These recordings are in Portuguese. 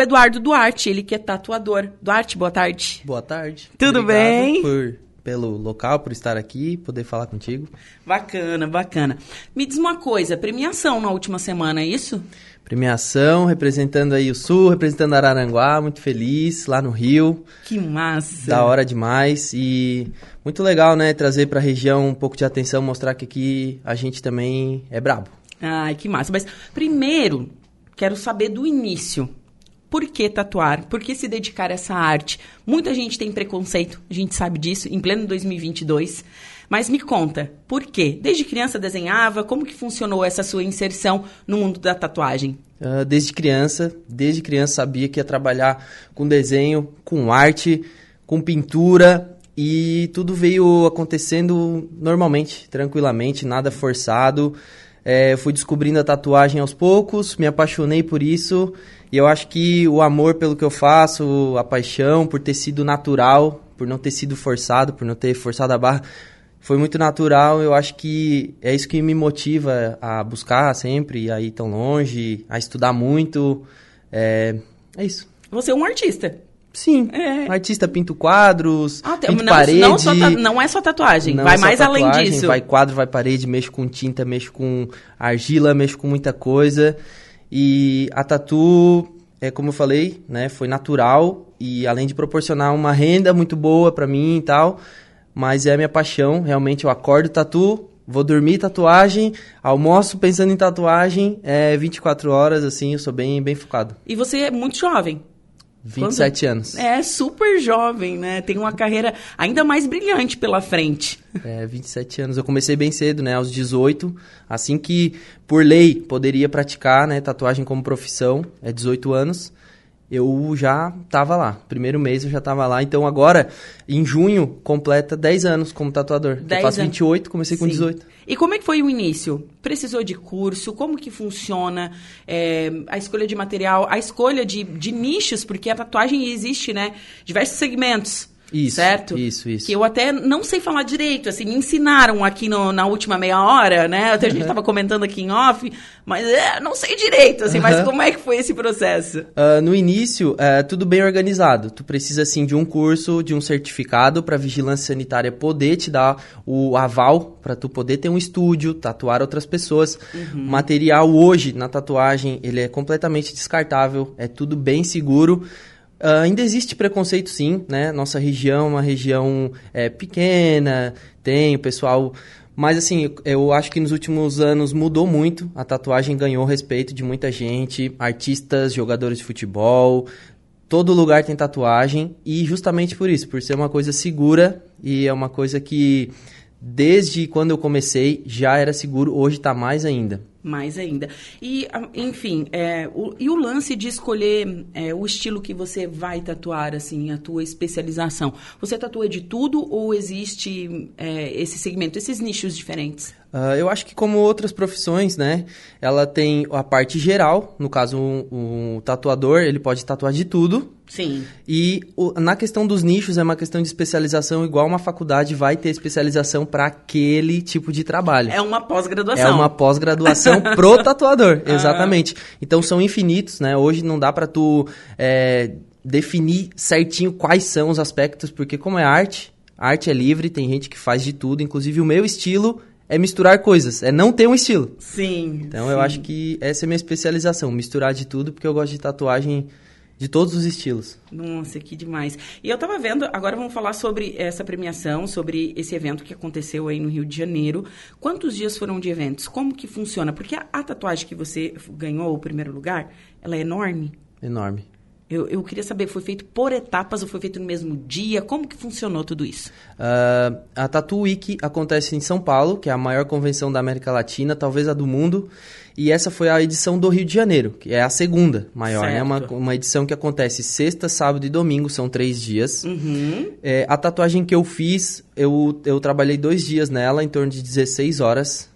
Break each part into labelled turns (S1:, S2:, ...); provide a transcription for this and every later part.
S1: Eduardo Duarte, ele que é tatuador. Duarte, boa tarde.
S2: Boa tarde.
S1: Tudo
S2: Obrigado
S1: bem?
S2: Por, pelo local, por estar aqui, poder falar contigo.
S1: Bacana, bacana. Me diz uma coisa, premiação na última semana, é isso?
S2: Premiação, representando aí o Sul, representando Araranguá, muito feliz, lá no Rio.
S1: Que massa.
S2: Da hora demais e muito legal, né, trazer pra região um pouco de atenção, mostrar que aqui a gente também é brabo.
S1: Ai, que massa. Mas primeiro, quero saber do início. Por que tatuar? Por que se dedicar a essa arte? Muita gente tem preconceito, a gente sabe disso, em pleno 2022. Mas me conta, por quê? Desde criança desenhava? Como que funcionou essa sua inserção no mundo da tatuagem?
S2: Uh, desde criança, desde criança sabia que ia trabalhar com desenho, com arte, com pintura e tudo veio acontecendo normalmente, tranquilamente, nada forçado. É, fui descobrindo a tatuagem aos poucos, me apaixonei por isso e eu acho que o amor pelo que eu faço, a paixão por ter sido natural, por não ter sido forçado, por não ter forçado a barra, foi muito natural. Eu acho que é isso que me motiva a buscar sempre, a ir tão longe, a estudar muito. É, é isso.
S1: Você é um artista.
S2: Sim, é. artista pinto quadros, ah, pinto
S1: não,
S2: parede.
S1: Não, não, é só tatuagem, vai é mais tatuagem, além disso.
S2: Vai quadro, vai parede, mexo com tinta, mexo com argila, mexo com muita coisa. E a tatu, é como eu falei, né, foi natural e além de proporcionar uma renda muito boa para mim e tal, mas é a minha paixão, realmente eu acordo tatu, vou dormir tatuagem, almoço pensando em tatuagem, é 24 horas assim, eu sou bem bem focado.
S1: E você é muito jovem.
S2: 27 Quando... anos.
S1: É, super jovem, né? Tem uma carreira ainda mais brilhante pela frente.
S2: É, 27 anos. Eu comecei bem cedo, né? Aos 18. Assim que, por lei, poderia praticar né, tatuagem como profissão. É 18 anos. Eu já estava lá. Primeiro mês eu já estava lá. Então agora, em junho, completa 10 anos como tatuador. 10 eu faço 28, comecei Sim. com 18.
S1: E como é que foi o início? Precisou de curso? Como que funciona é, a escolha de material, a escolha de, de nichos? Porque a tatuagem existe, né? Diversos segmentos.
S2: Isso,
S1: certo?
S2: Isso, isso.
S1: Que eu até não sei falar direito, assim, me ensinaram aqui no, na última meia hora, né? Até a gente estava comentando aqui em off, mas é, não sei direito, assim, mas como é que foi esse processo?
S2: Uh, no início, é tudo bem organizado. Tu precisa, assim, de um curso, de um certificado para vigilância sanitária poder te dar o aval para tu poder ter um estúdio, tatuar outras pessoas. Uhum. Material hoje na tatuagem, ele é completamente descartável, é tudo bem seguro. Uh, ainda existe preconceito, sim, né? Nossa região é uma região é, pequena, tem o pessoal. Mas, assim, eu acho que nos últimos anos mudou muito. A tatuagem ganhou respeito de muita gente, artistas, jogadores de futebol. Todo lugar tem tatuagem. E justamente por isso, por ser uma coisa segura e é uma coisa que, desde quando eu comecei, já era seguro, hoje está mais ainda
S1: mais ainda. E, enfim, é, o, e o lance de escolher é, o estilo que você vai tatuar, assim, a tua especialização. Você tatua de tudo ou existe é, esse segmento, esses nichos diferentes?
S2: Uh, eu acho que como outras profissões, né? Ela tem a parte geral, no caso, um, um tatuador, ele pode tatuar de tudo.
S1: Sim.
S2: E o, na questão dos nichos, é uma questão de especialização, igual uma faculdade vai ter especialização para aquele tipo de trabalho.
S1: É uma pós-graduação.
S2: É uma pós-graduação pro tatuador, exatamente. Então são infinitos, né? Hoje não dá para tu é, definir certinho quais são os aspectos, porque como é arte, arte é livre, tem gente que faz de tudo, inclusive o meu estilo é misturar coisas, é não ter um estilo.
S1: Sim.
S2: Então
S1: sim.
S2: eu acho que essa é a minha especialização, misturar de tudo, porque eu gosto de tatuagem de todos os estilos.
S1: Nossa, que demais. E eu tava vendo, agora vamos falar sobre essa premiação, sobre esse evento que aconteceu aí no Rio de Janeiro. Quantos dias foram de eventos? Como que funciona? Porque a, a tatuagem que você ganhou o primeiro lugar, ela é enorme.
S2: Enorme.
S1: Eu, eu, queria saber, foi feito por etapas ou foi feito no mesmo dia? Como que funcionou tudo isso?
S2: Uh, a Tatu Week acontece em São Paulo, que é a maior convenção da América Latina, talvez a do mundo. E essa foi a edição do Rio de Janeiro, que é a segunda maior, né? Uma, uma edição que acontece sexta, sábado e domingo, são três dias.
S1: Uhum.
S2: É, a tatuagem que eu fiz, eu, eu trabalhei dois dias nela, em torno de 16 horas.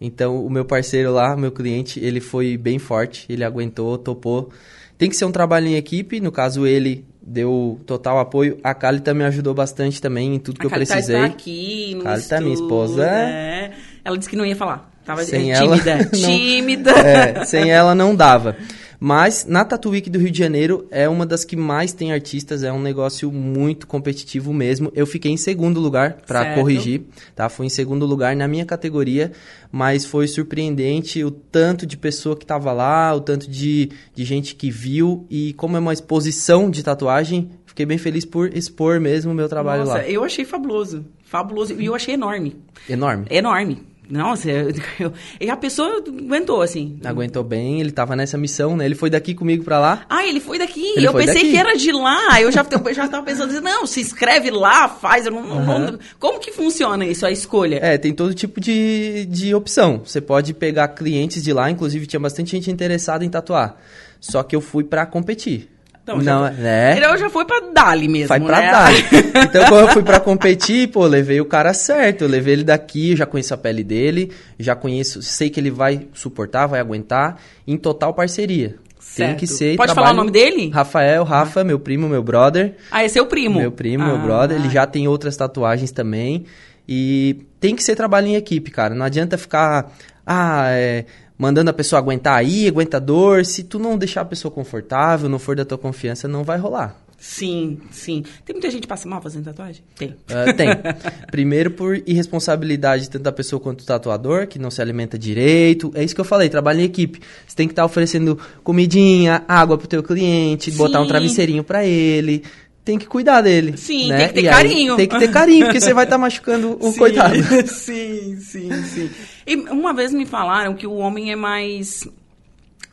S2: Então, o meu parceiro lá, meu cliente, ele foi bem forte, ele aguentou, topou. Tem que ser um trabalho em equipe, no caso ele deu total apoio. A Calita me ajudou bastante também em tudo a que Calita eu precisei.
S1: Está aqui no
S2: Calita, minha esposa.
S1: É. Ela disse que não ia falar. Tava
S2: sem
S1: tímida,
S2: ela,
S1: tímida.
S2: é, sem ela não dava. Mas na Tattoo Week do Rio de Janeiro é uma das que mais tem artistas, é um negócio muito competitivo mesmo. Eu fiquei em segundo lugar para corrigir, tá? Fui em segundo lugar na minha categoria, mas foi surpreendente o tanto de pessoa que tava lá, o tanto de, de gente que viu e como é uma exposição de tatuagem, fiquei bem feliz por expor mesmo o meu trabalho
S1: Nossa,
S2: lá.
S1: eu achei fabuloso. Fabuloso. E eu achei enorme.
S2: Enorme.
S1: Enorme. Nossa, eu, eu, e a pessoa aguentou, assim.
S2: Aguentou bem, ele tava nessa missão, né? Ele foi daqui comigo pra lá.
S1: Ah, ele foi daqui.
S2: Ele
S1: eu
S2: foi
S1: pensei
S2: daqui.
S1: que era de lá. Eu já, eu já tava pensando assim, não, se inscreve lá, faz. Não, não- não- como que funciona isso, a escolha?
S2: É, tem todo tipo de, de opção. Você pode pegar clientes de lá, inclusive tinha bastante gente interessada em tatuar. Só que eu fui pra competir.
S1: Então, já
S2: Não,
S1: foi-
S2: né?
S1: Ele já foi pra Dali mesmo,
S2: Vai pra
S1: né?
S2: dar. Então, quando eu fui pra competir, pô, levei o cara certo. Eu levei ele daqui, já conheço a pele dele, já conheço, sei que ele vai suportar, vai aguentar. Em total parceria. Tem
S1: Certo.
S2: que ser.
S1: Pode falar o nome dele?
S2: Rafael, Rafa, meu primo, meu brother.
S1: Ah, esse é o primo.
S2: Meu primo,
S1: Ah,
S2: meu brother, ele já tem outras tatuagens também. E tem que ser trabalho em equipe, cara. Não adianta ficar ah, é, mandando a pessoa aguentar aí, aguenta dor. Se tu não deixar a pessoa confortável, não for da tua confiança, não vai rolar.
S1: Sim, sim. Tem muita gente que passa mal fazendo tatuagem? Tem.
S2: Ah, tem. Primeiro por irresponsabilidade tanto da pessoa quanto do tatuador, que não se alimenta direito. É isso que eu falei, trabalho em equipe. Você tem que estar oferecendo comidinha, água pro teu cliente, botar um
S1: Sim.
S2: travesseirinho pra ele. Tem que cuidar dele.
S1: Sim,
S2: né?
S1: tem que ter
S2: E
S1: carinho.
S2: Tem que ter carinho, porque você vai estar machucando o
S1: Sim,
S2: coitado.
S1: sim, sim, sim. E uma vez me falaram que o homem é mais.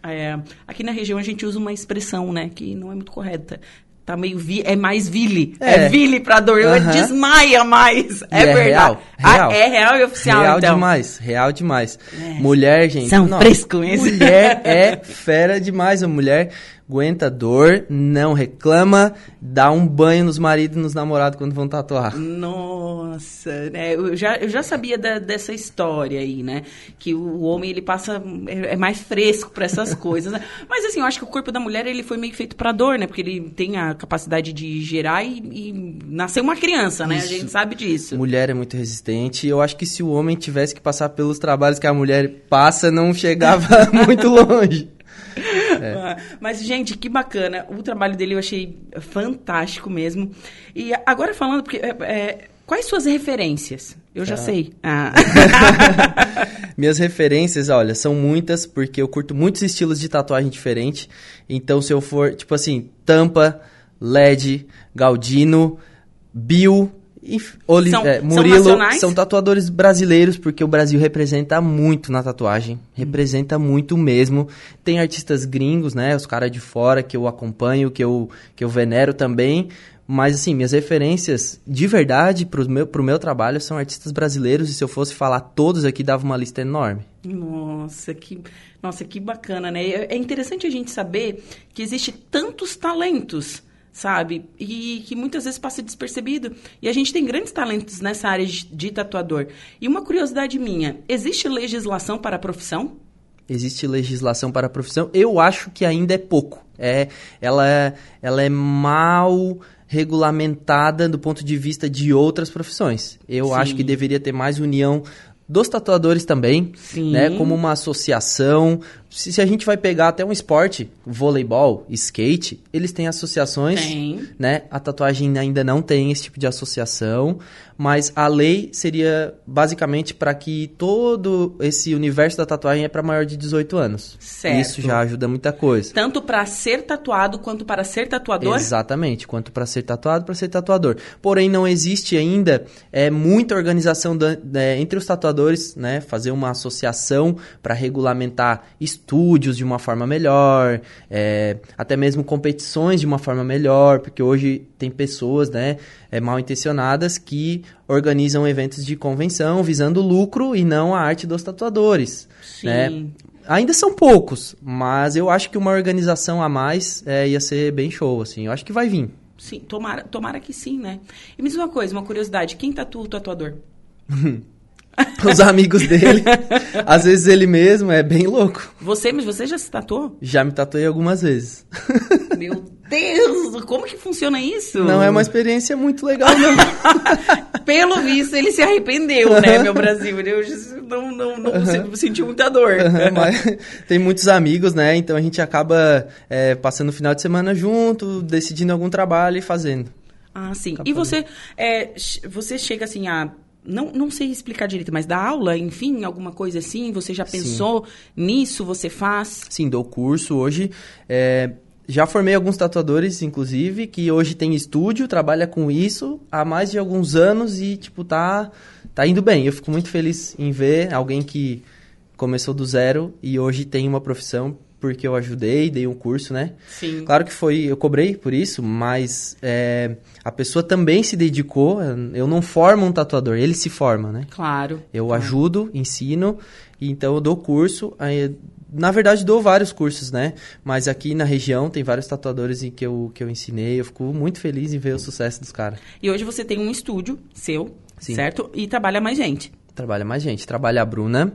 S1: é, aqui na região a gente usa uma expressão, né, que não é muito correta. Tá meio vi, é mais vile. É,
S2: É.
S1: vile pra dor.
S2: Aham.
S1: Desmaia mais. É,
S2: é
S1: verdade.
S2: real,
S1: Ah,
S2: real.
S1: é real e oficial,
S2: Real
S1: então.
S2: demais, real demais.
S1: É.
S2: Mulher, gente.
S1: São
S2: nossa,
S1: fresco mesmo.
S2: Mulher é fera demais. A mulher aguenta dor, não reclama, dá um banho nos maridos e nos namorados quando vão tatuar.
S1: Nossa, né? Eu já, eu já sabia da- dessa história aí, né? Que o homem, ele passa... É, é mais fresco para essas coisas, né? Mas, assim, eu acho que o corpo da mulher, ele foi meio feito para dor, né? Porque ele tem a capacidade de gerar e, e nascer uma criança, né? A
S2: Isso.
S1: gente sabe disso.
S2: Mulher é muito resistente. Eu acho que se o homem tivesse que passar pelos trabalhos que a mulher passa, não chegava muito longe.
S1: Ah, Mas, gente, que bacana. O trabalho dele eu achei fantástico mesmo. E agora falando, porque... é, é, quais suas referências? Eu já sei. Ah.
S2: Minhas referências, olha, são muitas, porque eu curto muitos estilos de tatuagem diferente. Então, se eu for, tipo assim, Tampa, LED, Galdino, Bill, e Oli
S1: São-
S2: é,
S1: são
S2: Murilo,
S1: nacionais?
S2: são tatuadores brasileiros, porque o Brasil representa muito na tatuagem. Representa muito mesmo. Tem artistas gringos, né? Os caras de fora que eu acompanho, que eu, que eu venero também. Mas, assim, minhas referências de verdade pro meu, pro meu trabalho são artistas brasileiros. E se eu fosse falar todos aqui, dava uma lista enorme.
S1: Nossa, que, nossa, que bacana, né? É é interessante a gente saber que existe tantos talentos, sabe? E que muitas vezes passa despercebido. E a gente tem grandes talentos nessa área de, de tatuador. E uma curiosidade minha, existe legislação para a profissão?
S2: Existe legislação para a profissão? Eu acho que ainda é pouco. É, ela, é, ela é mal regulamentada do ponto de vista de outras profissões. Eu
S1: Sim.
S2: acho que deveria ter mais união dos tatuadores também,
S1: Sim.
S2: né? Como uma associação. Se, se a gente vai pegar até um esporte, voleibol, skate, eles têm associações,
S1: Tem.
S2: né? A tatuagem ainda não tem esse tipo de associação, mas a lei seria basicamente para que todo esse universo da tatuagem é para maior de 18 anos.
S1: Certo.
S2: Isso já ajuda muita coisa.
S1: Tanto para ser tatuado quanto para ser tatuador?
S2: Exatamente, quanto para ser tatuado, para ser tatuador. Porém, não existe ainda é, muita organização da- da- entre os tatuadores, né? Fazer uma associação para regulamentar estúdios de uma forma melhor, é, até mesmo competições de uma forma melhor, porque hoje tem pessoas, né, é, mal intencionadas que organizam eventos de convenção visando lucro e não a arte dos tatuadores.
S1: Sim.
S2: né? Ainda são poucos, mas eu acho que uma organização a mais é, ia ser bem show, assim. Eu acho que vai vir.
S1: Sim, tomara, tomara que sim, né? E me diz uma coisa, uma curiosidade, quem tatua o tatuador?
S2: Os amigos dele, às vezes ele mesmo, é bem louco.
S1: Você, mas você já se tatuou?
S2: Já me tatuei algumas vezes.
S1: Meu Deus, como que funciona isso?
S2: Não é uma experiência muito legal, não.
S1: pelo visto, ele se arrependeu, né, meu Brasil? Eu não, não, não uhum. senti muita dor.
S2: Uhum, mas tem muitos amigos, né? Então a gente acaba é, passando o final de semana junto, decidindo algum trabalho e fazendo.
S1: Ah, sim. Acaba e você, é, você chega assim a não, não sei explicar direito, mas dá aula, enfim, alguma coisa assim? Você já pensou Sim. nisso? Você faz?
S2: Sim, dou curso hoje. É, já formei alguns tatuadores, inclusive, que hoje tem estúdio, trabalha com isso há mais de alguns anos e, tipo, tá, tá indo bem. Eu fico muito feliz em ver alguém que começou do zero e hoje tem uma profissão porque eu ajudei, dei um curso, né?
S1: Sim.
S2: Claro que foi, eu cobrei por isso, mas é, a pessoa também se dedicou. Eu não formo um tatuador, ele se forma, né?
S1: Claro.
S2: Eu
S1: claro.
S2: ajudo, ensino, então eu dou curso. Aí, na verdade, dou vários cursos, né? Mas aqui na região tem vários tatuadores em que eu, que eu ensinei. Eu fico muito feliz em ver o sucesso dos caras.
S1: E hoje você tem um estúdio seu, Sim. certo? E trabalha mais gente.
S2: Trabalha mais gente. Trabalha a Bruna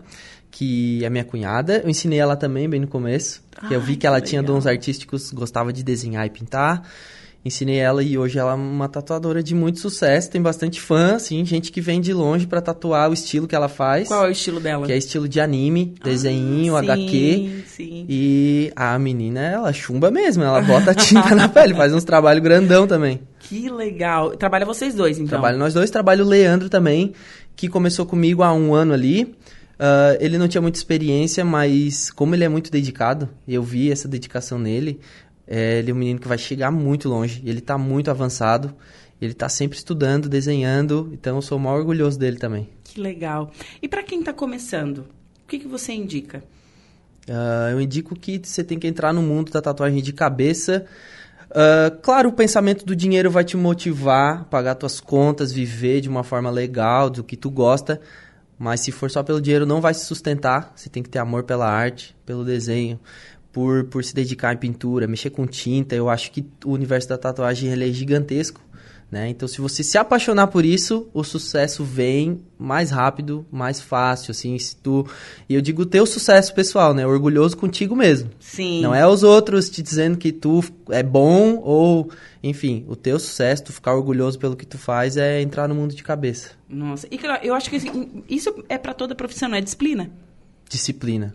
S2: que é minha cunhada. Eu ensinei ela também bem no começo, que eu vi que ela que tinha dons artísticos, gostava de desenhar e pintar. Ensinei ela e hoje ela é uma tatuadora de muito sucesso, tem bastante fã, assim, gente que vem de longe para tatuar o estilo que ela faz.
S1: Qual é o estilo dela?
S2: Que é estilo de anime, ah, desenho, ah, sim, HQ.
S1: Sim.
S2: E a menina, ela chumba mesmo, ela bota tinta na pele, faz uns trabalhos grandão também.
S1: Que legal. Trabalha vocês dois, então?
S2: Trabalho nós dois, trabalho o Leandro também, que começou comigo há um ano ali. Uh, ele não tinha muita experiência, mas como ele é muito dedicado, eu vi essa dedicação nele. É, ele é um menino que vai chegar muito longe. Ele está muito avançado. Ele está sempre estudando, desenhando. Então eu sou o maior orgulhoso dele também.
S1: Que legal. E para quem está começando, o que, que você indica?
S2: Uh, eu indico que você tem que entrar no mundo da tatuagem de cabeça. Uh, claro, o pensamento do dinheiro vai te motivar pagar tuas contas, viver de uma forma legal, do que tu gosta. Mas se for só pelo dinheiro, não vai se sustentar. Você tem que ter amor pela arte, pelo desenho, por, por se dedicar em pintura, mexer com tinta. Eu acho que o universo da tatuagem é gigantesco. Né? Então, se você se apaixonar por isso, o sucesso vem mais rápido, mais fácil, assim, se tu... E eu digo teu sucesso pessoal, né? Orgulhoso contigo mesmo.
S1: Sim.
S2: Não é os outros te dizendo que tu é bom ou... Enfim, o teu sucesso, tu ficar orgulhoso pelo que tu faz, é entrar no mundo de cabeça.
S1: Nossa, e eu acho que isso é para toda profissão, não é disciplina?
S2: Disciplina.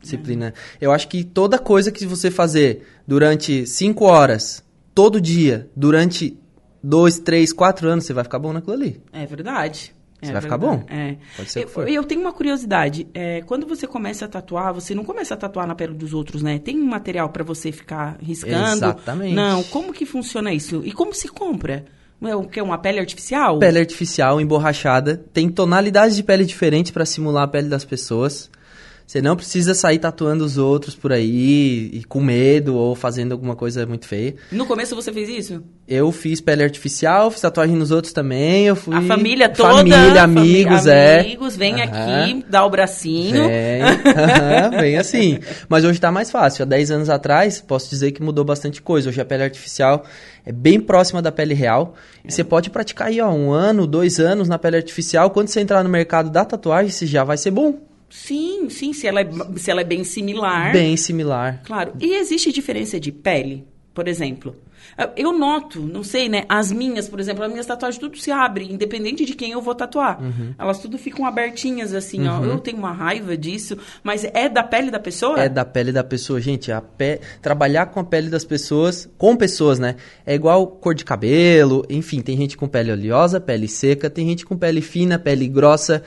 S2: Disciplina. Eu acho que toda coisa que você fazer durante cinco horas, todo dia, durante dois, três, quatro anos, você vai ficar bom naquilo ali.
S1: É verdade.
S2: Você
S1: é
S2: vai
S1: verdade.
S2: ficar bom.
S1: É.
S2: Pode ser
S1: eu,
S2: que for.
S1: eu tenho uma curiosidade. É, quando você começa a tatuar, você não começa a tatuar na pele dos outros, né? Tem um material para você ficar riscando?
S2: Exatamente.
S1: Não. Como que funciona isso? E como se compra? É o que? Uma pele artificial?
S2: Pele artificial, emborrachada. Tem tonalidades de pele diferentes para simular a pele das pessoas. Você não precisa sair tatuando os outros por aí e com medo ou fazendo alguma coisa muito feia.
S1: No começo você fez isso?
S2: Eu fiz pele artificial, fiz tatuagem nos outros também. Eu fui.
S1: A família toda.
S2: Família, amigos,
S1: família,
S2: é.
S1: Amigos, vem aqui, dá o bracinho.
S2: Vem, vem assim. Mas hoje tá mais fácil. Há 10 anos atrás, posso dizer que mudou bastante coisa. Hoje a pele artificial é bem próxima da pele real. E você pode praticar aí, ó, um ano, dois anos na pele artificial. Quando você entrar no mercado da tatuagem, você já vai ser bom.
S1: Sim, sim, se ela, é, se ela é bem similar.
S2: Bem similar.
S1: Claro. E existe diferença de pele, por exemplo? Eu noto, não sei, né? As minhas, por exemplo, as minhas tatuagens tudo se abre, independente de quem eu vou tatuar.
S2: Uhum.
S1: Elas tudo ficam abertinhas, assim,
S2: uhum.
S1: ó. Eu tenho uma raiva disso, mas é da pele da pessoa?
S2: É da pele da pessoa, gente. A pe... Trabalhar com a pele das pessoas, com pessoas, né? É igual cor de cabelo, enfim, tem gente com pele oleosa, pele seca, tem gente com pele fina, pele grossa.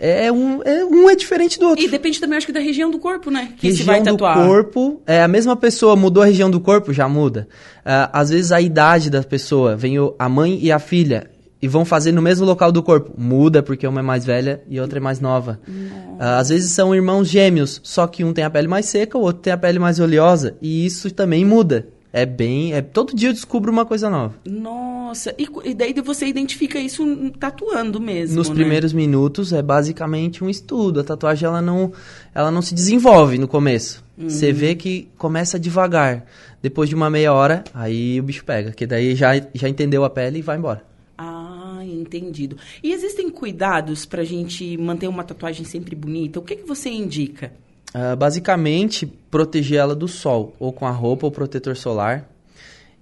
S2: É um, é, um é diferente do outro.
S1: E depende também, acho que, da região do corpo, né? Que
S2: região
S1: se vai tatuar.
S2: do corpo, é a mesma pessoa, mudou a região do corpo, já muda. Uh, às vezes a idade da pessoa, vem o, a mãe e a filha, e vão fazer no mesmo local do corpo. Muda, porque uma é mais velha e outra é mais nova. Uh, às vezes são irmãos gêmeos, só que um tem a pele mais seca, o outro tem a pele mais oleosa. E isso também muda. É bem. É, todo dia eu descubro uma coisa nova.
S1: Nossa, e, e daí você identifica isso tatuando mesmo.
S2: Nos
S1: né?
S2: primeiros minutos é basicamente um estudo. A tatuagem ela não, ela não se desenvolve no começo. Você
S1: Uhum.
S2: vê que começa devagar. Depois de uma meia hora, aí o bicho pega. Que daí já, já entendeu a pele e vai embora.
S1: Ah, entendido. E existem cuidados pra gente manter uma tatuagem sempre bonita? O que, que você indica?
S2: Ah, basicamente, proteger ela do sol, ou com a roupa ou protetor solar.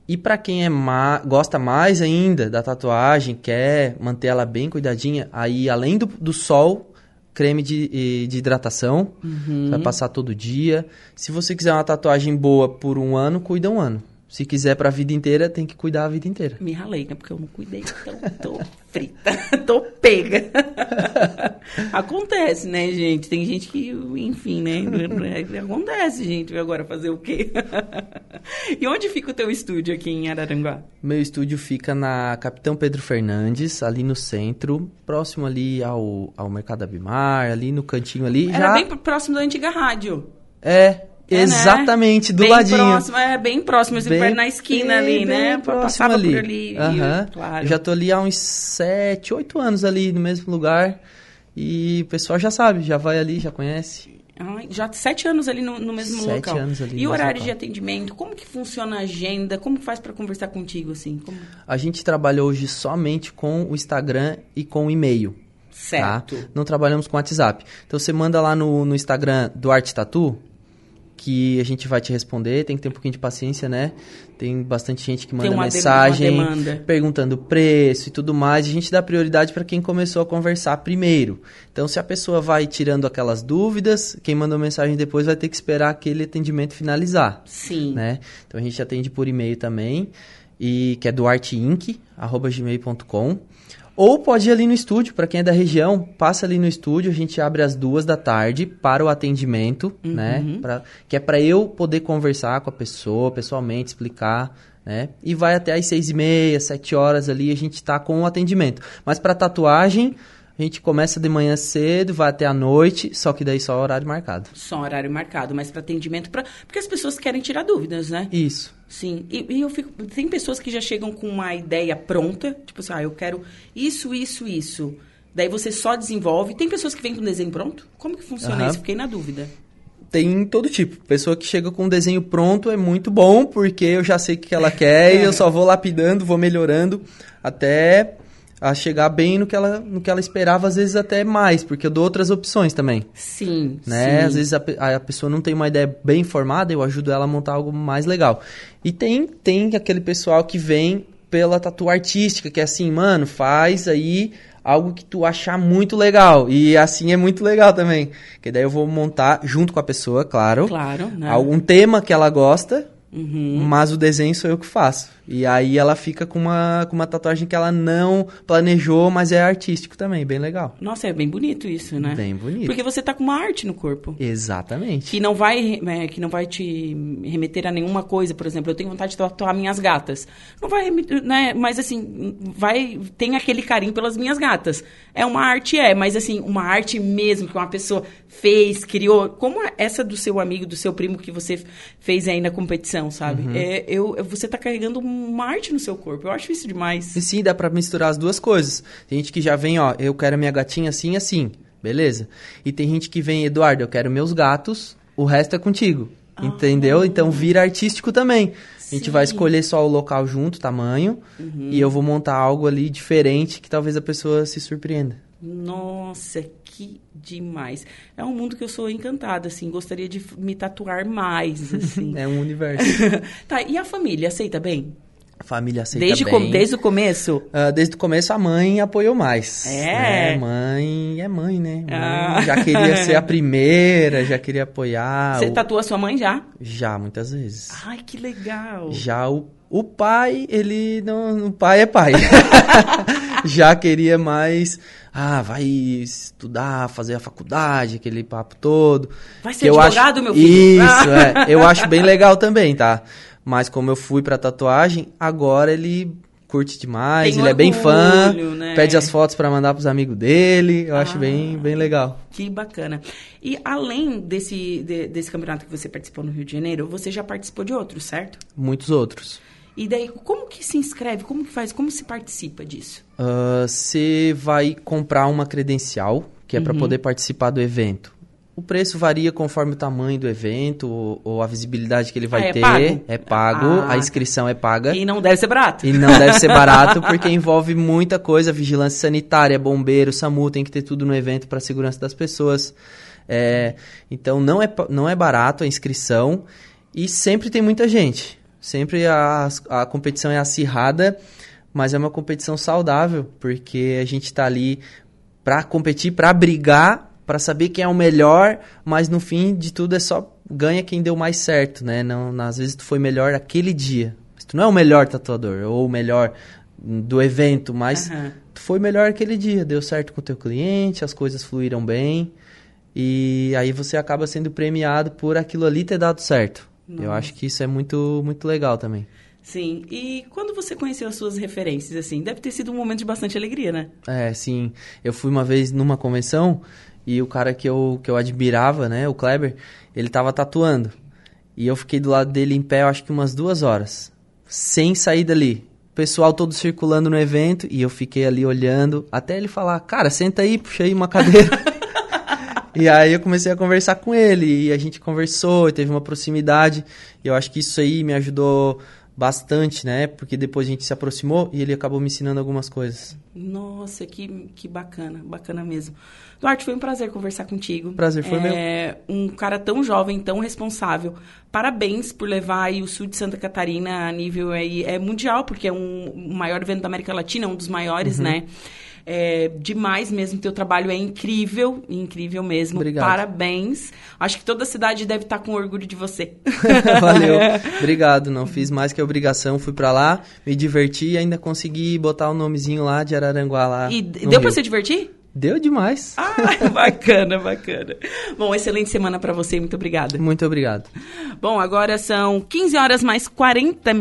S2: E para quem é ma gosta mais ainda da tatuagem, quer manter ela bem cuidadinha, aí além do, do sol, creme de, de hidratação,
S1: Uhum.
S2: vai passar todo dia. Se você quiser uma tatuagem boa por um ano, cuida um ano. Se quiser pra vida inteira, tem que cuidar a vida inteira.
S1: Me ralei, né? Porque eu não cuidei, então tô frita, tô pega. Acontece, né, gente? Tem gente que, enfim, né? Acontece, gente. Agora fazer o quê? e onde fica o teu estúdio aqui em Araranguá?
S2: Meu estúdio fica na Capitão Pedro Fernandes, ali no centro, próximo ali ao, ao Mercado Abimar, ali no cantinho ali.
S1: Era
S2: já
S1: bem próximo da antiga rádio.
S2: É,
S1: É, né?
S2: exatamente, do
S1: bem
S2: ladinho.
S1: Próximo, é bem próximo,
S2: Bem-
S1: na esquina
S2: bem-
S1: ali,
S2: bem
S1: né?
S2: próximo
S1: Passava
S2: ali.
S1: por ali. e- claro.
S2: Eu Já tô ali há uns 7, 8 anos ali no mesmo lugar. E o pessoal já sabe, já vai ali, já conhece.
S1: Ai, já sete anos ali no, no mesmo
S2: Sete
S1: local.
S2: anos ali
S1: e o horário
S2: mesmo
S1: de
S2: local.
S1: atendimento? Como que funciona a agenda? Como faz pra conversar contigo, assim? Como...
S2: A gente trabalha hoje somente com o Instagram e com o e-mail. Tá?
S1: Certo.
S2: Não trabalhamos com WhatsApp. Então você manda lá no, no Instagram do Arte Tatu, que a gente vai te responder. Tem que ter um pouquinho de paciência, né? Tem bastante gente que manda mensagem
S1: demanda.
S2: perguntando preço e tudo mais. A gente dá prioridade para quem começou a conversar primeiro. Então, se a pessoa vai tirando aquelas dúvidas, quem mandou mensagem depois vai ter que esperar aquele atendimento finalizar
S1: Sim.
S2: né? Então a gente atende por e-mail também, e que é duarteinc@gmail.com. Ou pode ir ali no estúdio, para quem é da região, passa ali no estúdio, a gente abre às duas da tarde para o atendimento, né? Pra, que é para eu poder conversar com a pessoa pessoalmente, explicar, né? E vai até às seis e meia, sete horas ali, a gente tá com o atendimento. Mas para tatuagem, a gente começa de manhã cedo, vai até a noite, só que daí só horário marcado.
S1: Só horário marcado, mas para atendimento, pra... porque as pessoas querem tirar dúvidas, né?
S2: Isso.
S1: Sim. E, e eu fico. Tem pessoas que já chegam com uma ideia pronta, tipo assim, ah, eu quero isso, isso, isso. Daí você só desenvolve. Tem pessoas que vêm com desenho pronto? Como que funciona
S2: Aham.
S1: isso? Fiquei na dúvida.
S2: tem todo tipo. Pessoa que chega com um desenho pronto é muito bom, porque eu já sei o que ela quer e eu só vou lapidando, vou melhorando até a chegar bem no que ela, no que ela esperava, às vezes até mais, porque eu dou outras opções também.
S1: Sim.
S2: Né?
S1: sim.
S2: Às vezes a, a pessoa não tem uma ideia bem formada, eu ajudo ela a montar algo mais legal. E tem, tem aquele pessoal que vem pela tatu artística, que é assim, mano, faz aí algo que tu achar muito legal. E assim é muito legal também. Que daí eu vou montar junto com a pessoa, claro,
S1: Claro, né?
S2: algum tema que ela gosta,
S1: Uhum.
S2: mas o desenho sou eu que faço. E aí ela fica com uma, com uma tatuagem que ela não planejou, mas é artístico também, bem legal.
S1: Nossa, é bem bonito isso, né?
S2: Bem bonito.
S1: Porque você tá com uma arte no corpo.
S2: Exatamente.
S1: Que não vai, é, que não vai te remeter a nenhuma coisa, por exemplo, eu tenho vontade de tatuar minhas gatas. Não vai, né? Mas assim, vai tem aquele carinho pelas minhas gatas. É uma arte é, mas assim, uma arte mesmo que uma pessoa fez, criou, como essa do seu amigo, do seu primo que você fez aí na competição, sabe?
S2: Uhum.
S1: É, eu, você tá carregando uma arte no seu corpo. Eu acho isso demais.
S2: E sim, dá pra misturar as duas coisas. Tem gente que já vem, ó, eu quero minha gatinha assim, assim. Beleza? E tem gente que vem, Eduardo, eu quero meus gatos, o resto é contigo. Entendeu? Então vira artístico também. A gente vai escolher só o local junto, tamanho, e eu vou montar algo ali diferente que talvez a pessoa se surpreenda.
S1: Nossa, que demais. É um mundo que eu sou encantada, assim. Gostaria de me tatuar mais, assim.
S2: É um universo.
S1: tá, e a família aceita bem?
S2: A família aceita
S1: Desde,
S2: bem.
S1: com- desde o começo?
S2: Ah, desde o começo a mãe apoiou mais.
S1: É?
S2: né? Mãe é mãe, né? Mãe
S1: Ah.
S2: Já queria ser a primeira, já queria apoiar.
S1: Você
S2: o-
S1: tatua sua mãe já?
S2: Já, muitas vezes.
S1: Ai, que legal.
S2: Já o, o pai, ele não. O pai é pai. Já queria mais. Ah, vai estudar, fazer a faculdade, aquele papo todo.
S1: Vai ser
S2: eu
S1: advogado,
S2: acho,
S1: meu filho?
S2: Isso, é. Eu acho bem legal também, tá? Mas como eu fui pra tatuagem, agora ele curte demais,
S1: Tem
S2: ele é bem fã,
S1: orgulho, né?
S2: pede as fotos pra mandar pros amigos dele. Eu acho
S1: Ah.
S2: bem, bem legal.
S1: Que bacana. E além desse, de- desse campeonato que você participou no Rio de Janeiro, você já participou de outros, certo?
S2: Muitos outros.
S1: E daí, como que se inscreve? Como que faz? Como se participa disso?
S2: Ah, Você vai comprar uma credencial, que é para
S1: Uhum.
S2: poder participar do evento. O preço varia conforme o tamanho do evento ou, ou a visibilidade que ele vai
S1: Ah, é
S2: ter.
S1: pago?
S2: É pago,
S1: Ah,
S2: a inscrição é paga.
S1: E não deve ser barato.
S2: E não deve ser barato porque envolve muita coisa, vigilância sanitária, bombeiro, SAMU, tem que ter tudo no evento para segurança das pessoas. É, então não é, não é barato a inscrição e sempre tem muita gente. Sempre a, a competição é acirrada, mas é uma competição saudável, porque a gente está ali para competir, para brigar, para saber quem é o melhor, mas no fim de tudo é só ganha quem deu mais certo, né? Não, às vezes tu foi melhor aquele dia. Mas tu não é o melhor tatuador ou o melhor do evento, mas uhum. tu foi melhor aquele dia, deu certo com o teu cliente, as coisas fluíram bem. E aí você acaba sendo premiado por aquilo ali ter dado certo. Nossa. Eu acho que isso é muito muito legal também.
S1: Sim. E quando você conheceu as suas referências, assim, deve ter sido um momento de bastante alegria, né?
S2: É, sim. Eu fui uma vez numa convenção e o cara que eu, que eu admirava, né, o Kleber, ele tava tatuando. E eu fiquei do lado dele em pé, eu acho que umas duas horas. Sem sair dali. O pessoal todo circulando no evento e eu fiquei ali olhando até ele falar, cara, senta aí, puxa aí uma cadeira. e aí eu comecei a conversar com ele e a gente conversou e teve uma proximidade. E eu acho que isso aí me ajudou bastante, né? Porque depois a gente se aproximou e ele acabou me ensinando algumas coisas.
S1: Nossa, que, que bacana, bacana mesmo. Duarte, foi um prazer conversar contigo.
S2: Prazer foi
S1: é, meu. Um cara tão jovem, tão responsável. Parabéns por levar o sul de Santa Catarina a nível aí, é mundial, porque é um, o maior evento da América Latina, um dos maiores, uhum. né? É, demais mesmo, teu trabalho é incrível, incrível mesmo.
S2: Obrigado.
S1: Parabéns. Acho que toda a cidade deve estar com orgulho de você.
S2: Valeu. Obrigado, não fiz mais que a obrigação, fui para lá, me diverti e ainda consegui botar o nomezinho lá de Araranguá lá.
S1: E deu para se divertir?
S2: Deu demais.
S1: Ah, bacana, bacana. Bom, excelente semana para você, muito obrigada.
S2: Muito obrigado.
S1: Bom, agora são 15 horas mais 40 minutos.